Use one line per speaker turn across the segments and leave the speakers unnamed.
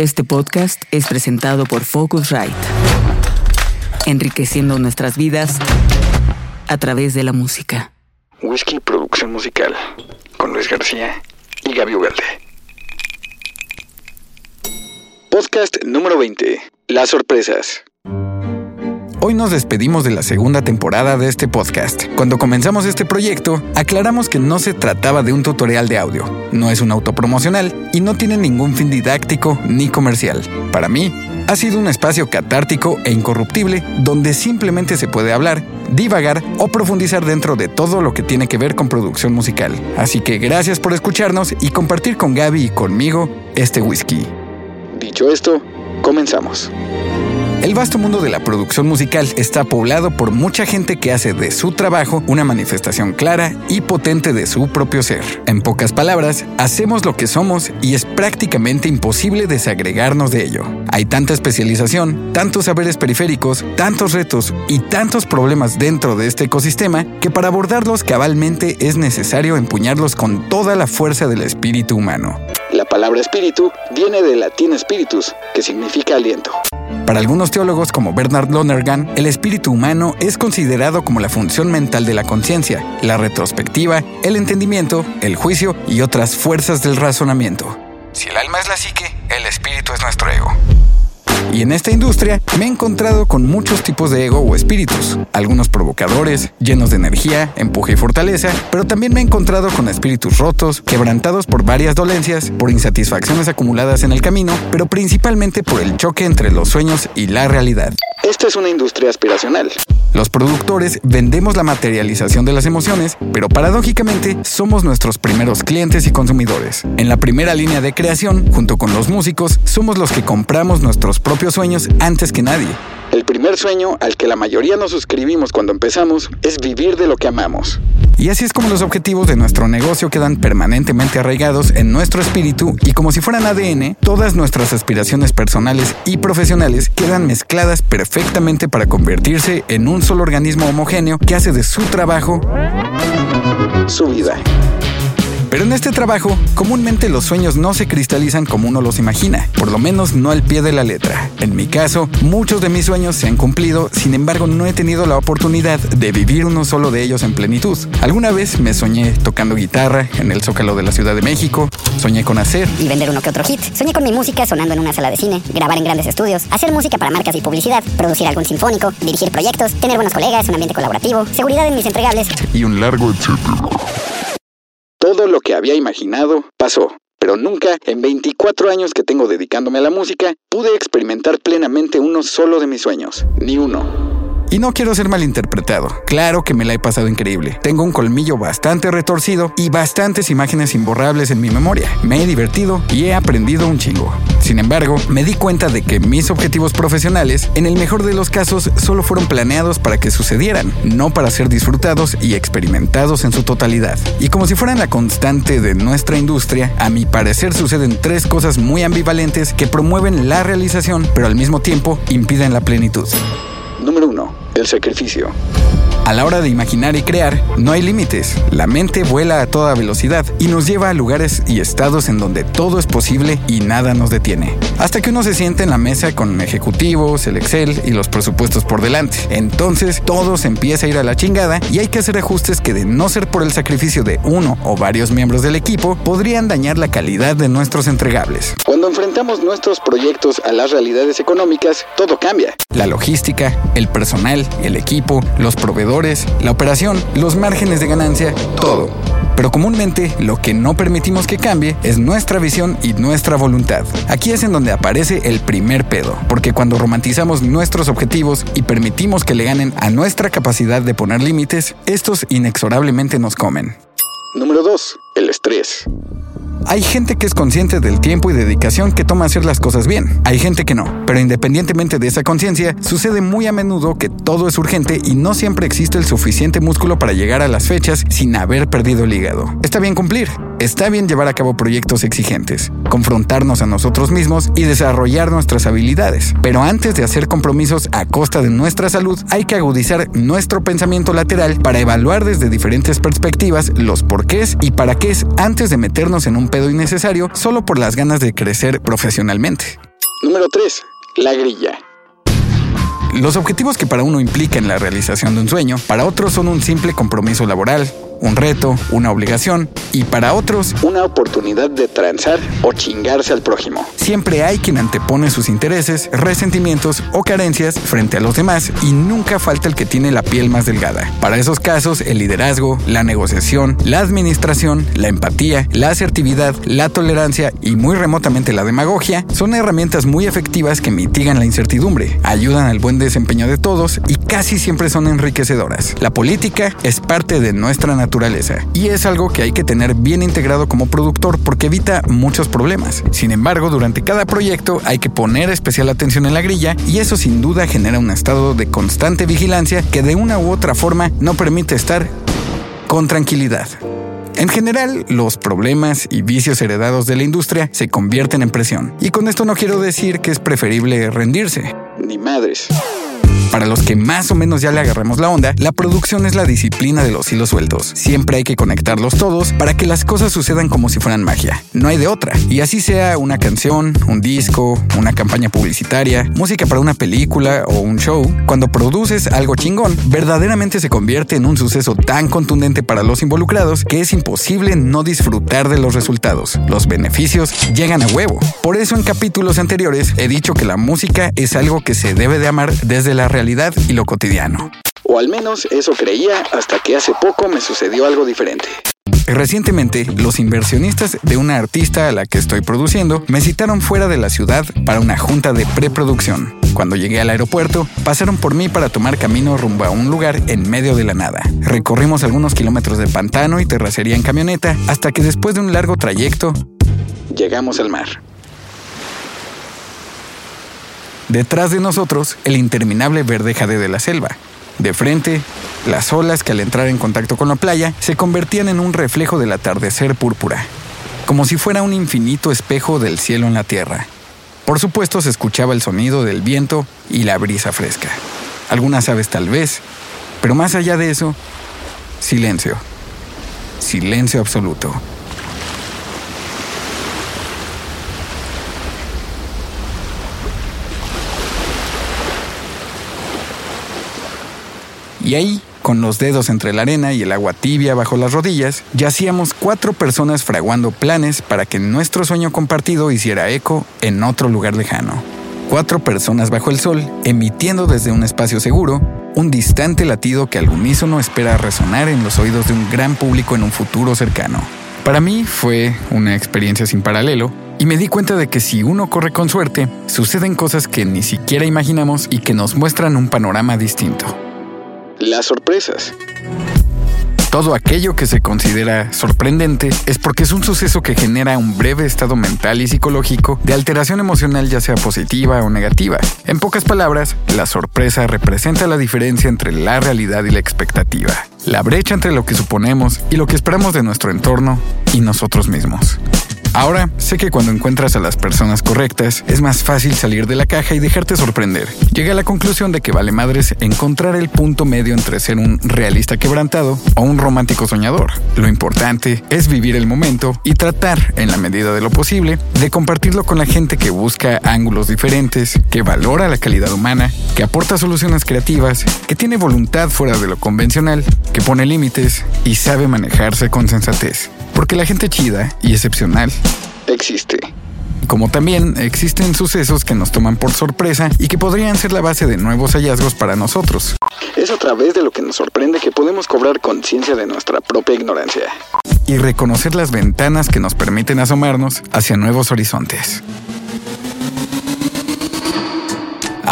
Este podcast es presentado por Focusrite, enriqueciendo nuestras vidas a través de la música.
Whisky Producción Musical, con Luis García y Gaby Ugalde. Podcast número 20. Las sorpresas. Hoy nos despedimos de la segunda temporada de este podcast. Cuando comenzamos este proyecto, aclaramos que no se trataba de un tutorial de audio, no es un autopromocional y no tiene ningún fin didáctico ni comercial. Para mí, ha sido un espacio catártico e incorruptible donde simplemente se puede hablar, divagar o profundizar dentro de todo lo que tiene que ver con producción musical. Así que gracias por escucharnos y compartir con Gaby y conmigo este whisky. Dicho esto, comenzamos. El vasto mundo de la producción musical está poblado por mucha gente que hace de su trabajo una manifestación clara y potente de su propio ser. En pocas palabras, hacemos lo que somos y es prácticamente imposible desagregarnos de ello. Hay tanta especialización, tantos saberes periféricos, tantos retos y tantos problemas dentro de este ecosistema que para abordarlos cabalmente es necesario empuñarlos con toda la fuerza del espíritu humano. La palabra espíritu viene del latín spiritus, que significa aliento. Para algunos teólogos como Bernard Lonergan, el espíritu humano es considerado como la función mental de la conciencia, la retrospectiva, el entendimiento, el juicio y otras fuerzas del razonamiento. Si el alma es la psique, el espíritu es nuestro ego. Y en esta industria me he encontrado con muchos tipos de ego o espíritus, algunos provocadores, llenos de energía, empuje y fortaleza, pero también me he encontrado con espíritus rotos, quebrantados por varias dolencias, por insatisfacciones acumuladas en el camino, pero principalmente por el choque entre los sueños y la realidad. Esta es una industria aspiracional. Los productores vendemos la materialización de las emociones, pero paradójicamente somos nuestros primeros clientes y consumidores. En la primera línea de creación, junto con los músicos, somos los que compramos nuestros propios sueños antes que nadie. El primer sueño al que la mayoría nos suscribimos cuando empezamos es vivir de lo que amamos. Y así es como los objetivos de nuestro negocio quedan permanentemente arraigados en nuestro espíritu y como si fueran ADN, todas nuestras aspiraciones personales y profesionales quedan mezcladas perfectamente para convertirse en un solo organismo homogéneo que hace de su trabajo su vida. Pero en este trabajo, comúnmente los sueños no se cristalizan como uno los imagina, por lo menos no al pie de la letra. En mi caso, muchos de mis sueños se han cumplido, sin embargo no he tenido la oportunidad de vivir uno solo de ellos en plenitud. Alguna vez me soñé tocando guitarra en el Zócalo de la Ciudad de México, soñé con hacer
y vender uno que otro hit, soñé con mi música sonando en una sala de cine, grabar en grandes estudios, hacer música para marcas y publicidad, producir algún sinfónico, dirigir proyectos, tener buenos colegas, un ambiente colaborativo, seguridad en mis entregables
y un largo etcétera. Todo lo que había imaginado pasó, pero nunca, en 24 años que tengo dedicándome a la música, pude experimentar plenamente uno solo de mis sueños, ni uno. Y no quiero ser malinterpretado. Claro que me la he pasado increíble. Tengo un colmillo bastante retorcido y bastantes imágenes imborrables en mi memoria. Me he divertido y he aprendido un chingo. Sin embargo, me di cuenta de que mis objetivos profesionales, en el mejor de los casos, solo fueron planeados para que sucedieran, no para ser disfrutados y experimentados en su totalidad. Y como si fueran la constante de nuestra industria, a mi parecer suceden tres cosas muy ambivalentes que promueven la realización, pero al mismo tiempo impiden la plenitud. Número 1. El sacrificio. A la hora de imaginar y crear, no hay límites. La mente vuela a toda velocidad y nos lleva a lugares y estados en donde todo es posible y nada nos detiene. Hasta que uno se siente en la mesa con ejecutivos, el Excel y los presupuestos por delante. Entonces todo se empieza a ir a la chingada y hay que hacer ajustes que de no ser por el sacrificio de uno o varios miembros del equipo podrían dañar la calidad de nuestros entregables. Cuando enfrentamos nuestros proyectos a las realidades económicas, todo cambia. La logística, el personal, el equipo, los proveedores, la operación, los márgenes de ganancia, todo. Pero comúnmente lo que no permitimos que cambie es nuestra visión y nuestra voluntad. Aquí es en donde aparece el primer pedo, porque cuando romantizamos nuestros objetivos y permitimos que le ganen a nuestra capacidad de poner límites, estos inexorablemente nos comen. Número 2. El estrés. Hay gente que es consciente del tiempo y dedicación que toma hacer las cosas bien. Hay gente que no. Pero independientemente de esa conciencia, sucede muy a menudo que todo es urgente y no siempre existe el suficiente músculo para llegar a las fechas sin haber perdido el hígado. Está bien cumplir. Está bien llevar a cabo proyectos exigentes, confrontarnos a nosotros mismos y desarrollar nuestras habilidades. Pero antes de hacer compromisos a costa de nuestra salud, hay que agudizar nuestro pensamiento lateral para evaluar desde diferentes perspectivas los porqués y para qué es antes de meternos en un pedo innecesario solo por las ganas de crecer profesionalmente. Número 3. La grilla. Los objetivos que para uno implican la realización de un sueño, para otros son un simple compromiso laboral, un reto, una obligación y para otros una oportunidad de transar o chingarse al prójimo. Siempre hay quien antepone sus intereses, resentimientos o carencias frente a los demás y nunca falta el que tiene la piel más delgada. Para esos casos, el liderazgo, la negociación, la administración, la empatía, la asertividad, la tolerancia y muy remotamente la demagogia son herramientas muy efectivas que mitigan la incertidumbre, ayudan al buen desempeño de todos y casi siempre son enriquecedoras. La política es parte de nuestra naturaleza y es algo que hay que tener bien integrado como productor porque evita muchos problemas. Sin embargo, durante cada proyecto hay que poner especial atención en la grilla y eso sin duda genera un estado de constante vigilancia que de una u otra forma no permite estar con tranquilidad. En general, los problemas y vicios heredados de la industria se convierten en presión. Y con esto no quiero decir que es preferible rendirse. Ni madres. Para los que más o menos ya le agarramos la onda, la producción es la disciplina de los hilos sueltos. Siempre hay que conectarlos todos para que las cosas sucedan como si fueran magia. No hay de otra. Y así sea una canción, un disco, una campaña publicitaria, música para una película o un show, cuando produces algo chingón, verdaderamente se convierte en un suceso tan contundente para los involucrados que es imposible no disfrutar de los resultados. Los beneficios llegan a huevo. Por eso en capítulos anteriores he dicho que la música es algo que se debe de amar desde la realidad y lo cotidiano. O al menos eso creía hasta que hace poco me sucedió algo diferente. Recientemente, los inversionistas de una artista a la que estoy produciendo me citaron fuera de la ciudad para una junta de preproducción. Cuando llegué al aeropuerto, pasaron por mí para tomar camino rumbo a un lugar en medio de la nada. Recorrimos algunos kilómetros de pantano y terracería en camioneta hasta que después de un largo trayecto, llegamos al mar. Detrás de nosotros, el interminable verde jade de la selva. De frente, las olas que al entrar en contacto con la playa se convertían en un reflejo del atardecer púrpura, como si fuera un infinito espejo del cielo en la tierra. Por supuesto se escuchaba el sonido del viento y la brisa fresca. Algunas aves tal vez, pero más allá de eso, silencio. Silencio absoluto. Y ahí, con los dedos entre la arena y el agua tibia bajo las rodillas, yacíamos cuatro personas fraguando planes para que nuestro sueño compartido hiciera eco en otro lugar lejano. Cuatro personas bajo el sol, emitiendo desde un espacio seguro un distante latido que al unísono espera resonar en los oídos de un gran público en un futuro cercano. Para mí fue una experiencia sin paralelo y me di cuenta de que si uno corre con suerte, suceden cosas que ni siquiera imaginamos y que nos muestran un panorama distinto las sorpresas. Todo aquello que se considera sorprendente es porque es un suceso que genera un breve estado mental y psicológico de alteración emocional ya sea positiva o negativa. En pocas palabras, la sorpresa representa la diferencia entre la realidad y la expectativa, la brecha entre lo que suponemos y lo que esperamos de nuestro entorno y nosotros mismos. Ahora sé que cuando encuentras a las personas correctas es más fácil salir de la caja y dejarte sorprender. Llegué a la conclusión de que vale madres encontrar el punto medio entre ser un realista quebrantado o un romántico soñador. Lo importante es vivir el momento y tratar, en la medida de lo posible, de compartirlo con la gente que busca ángulos diferentes, que valora la calidad humana, que aporta soluciones creativas, que tiene voluntad fuera de lo convencional, que pone límites y sabe manejarse con sensatez. Porque la gente chida y excepcional existe. Como también existen sucesos que nos toman por sorpresa y que podrían ser la base de nuevos hallazgos para nosotros. Es a través de lo que nos sorprende que podemos cobrar conciencia de nuestra propia ignorancia. Y reconocer las ventanas que nos permiten asomarnos hacia nuevos horizontes.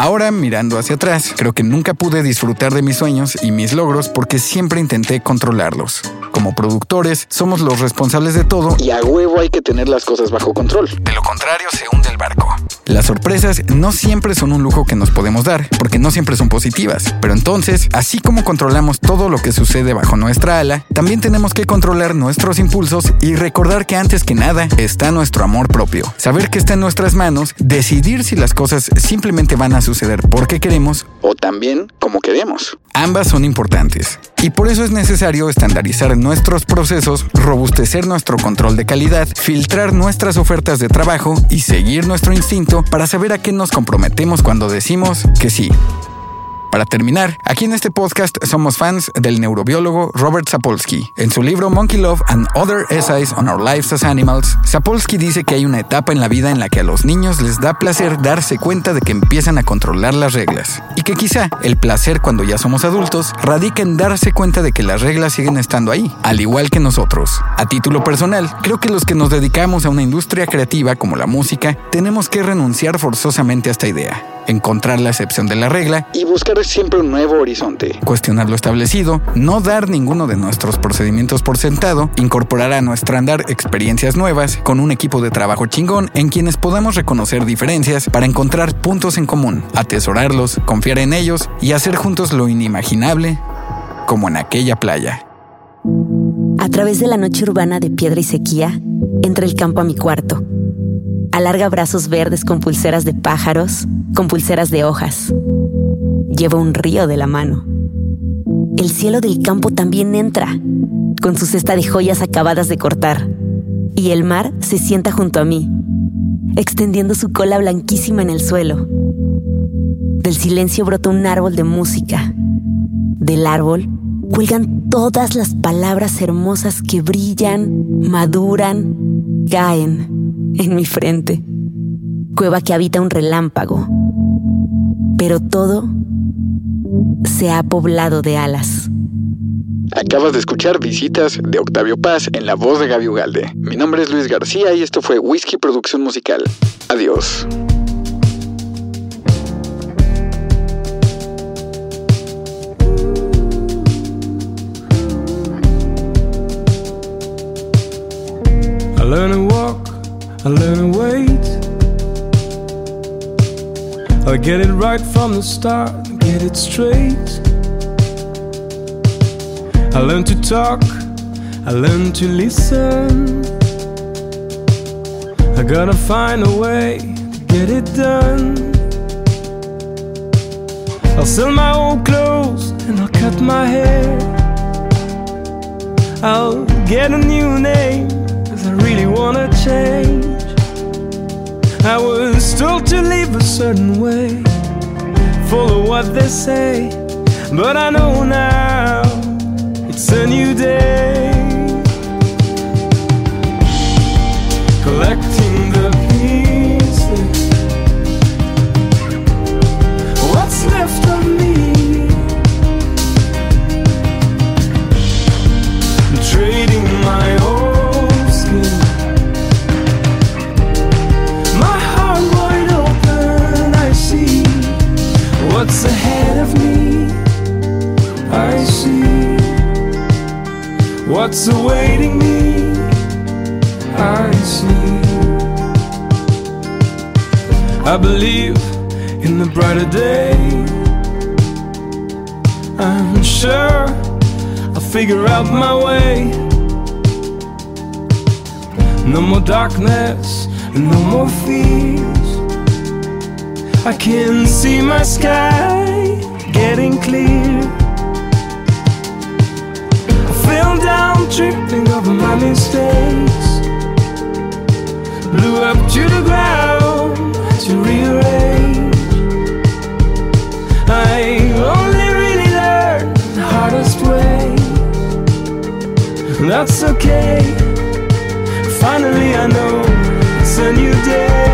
Ahora, mirando hacia atrás, creo que nunca pude disfrutar de mis sueños y mis logros porque siempre intenté controlarlos. Como productores, somos los responsables de todo y a huevo hay que tener las cosas bajo control. De lo contrario, se hunde el barco. Las sorpresas no siempre son un lujo que nos podemos dar, porque no siempre son positivas. Pero entonces, así como controlamos todo lo que sucede bajo nuestra ala, también tenemos que controlar nuestros impulsos y recordar que antes que nada está nuestro amor propio. Saber que está en nuestras manos, decidir si las cosas simplemente van a suceder porque queremos o también como queremos. Ambas son importantes. Y por eso es necesario estandarizar nuestros procesos, robustecer nuestro control de calidad, filtrar nuestras ofertas de trabajo y seguir nuestro instinto para saber a qué nos comprometemos cuando decimos que sí. Para terminar, aquí en este podcast somos fans del neurobiólogo Robert Sapolsky. En su libro Monkey Love and Other Essays on Our Lives as Animals, Sapolsky dice que hay una etapa en la vida en la que a los niños les da placer darse cuenta de que empiezan a controlar las reglas. Y que quizá el placer cuando ya somos adultos radica en darse cuenta de que las reglas siguen estando ahí, al igual que nosotros. A título personal, creo que los que nos dedicamos a una industria creativa como la música, tenemos que renunciar forzosamente a esta idea encontrar la excepción de la regla
y buscar siempre un nuevo horizonte.
Cuestionar lo establecido, no dar ninguno de nuestros procedimientos por sentado, incorporar a nuestro andar experiencias nuevas con un equipo de trabajo chingón en quienes podamos reconocer diferencias para encontrar puntos en común, atesorarlos, confiar en ellos y hacer juntos lo inimaginable como en aquella playa.
A través de la noche urbana de piedra y sequía, entra el campo a mi cuarto Alarga brazos verdes con pulseras de pájaros, con pulseras de hojas. Lleva un río de la mano. El cielo del campo también entra, con su cesta de joyas acabadas de cortar. Y el mar se sienta junto a mí, extendiendo su cola blanquísima en el suelo. Del silencio brota un árbol de música. Del árbol cuelgan todas las palabras hermosas que brillan, maduran, caen en mi frente, cueva que habita un relámpago, pero todo se ha poblado de alas.
Acabas de escuchar Visitas de Octavio Paz en la voz de Gaby Ugalde. Mi nombre es Luis García y esto fue Whisky Producción Musical. Adiós.
I learn to wait. I get it right from the start, get it straight. I learn to talk, I learn to listen. I gotta find a way to get it done. I'll sell my old clothes and I'll cut my hair. I'll get a new name, cause I really wanna change. I was told to live a certain way, follow what they say, but I know now it's a new day. Collecting in the brighter day. I'm sure I'll figure out my way. No more darkness, no more fears. I can see my sky getting clear. I fell down, tripping over my mistakes. Blew up to the ground to rearrange. That's okay. Finally, I know it's a new day.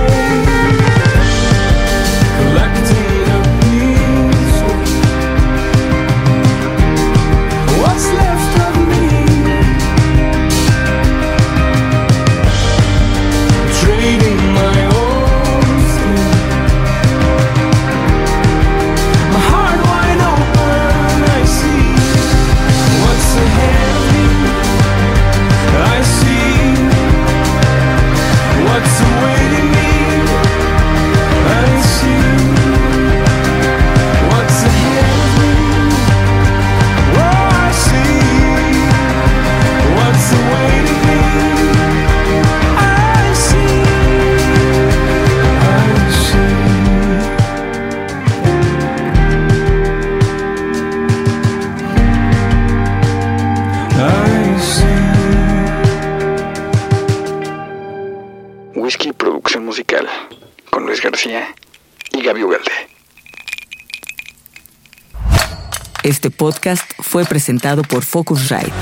Este podcast fue presentado por Focusrite,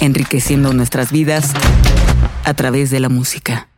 enriqueciendo nuestras vidas a través de la música.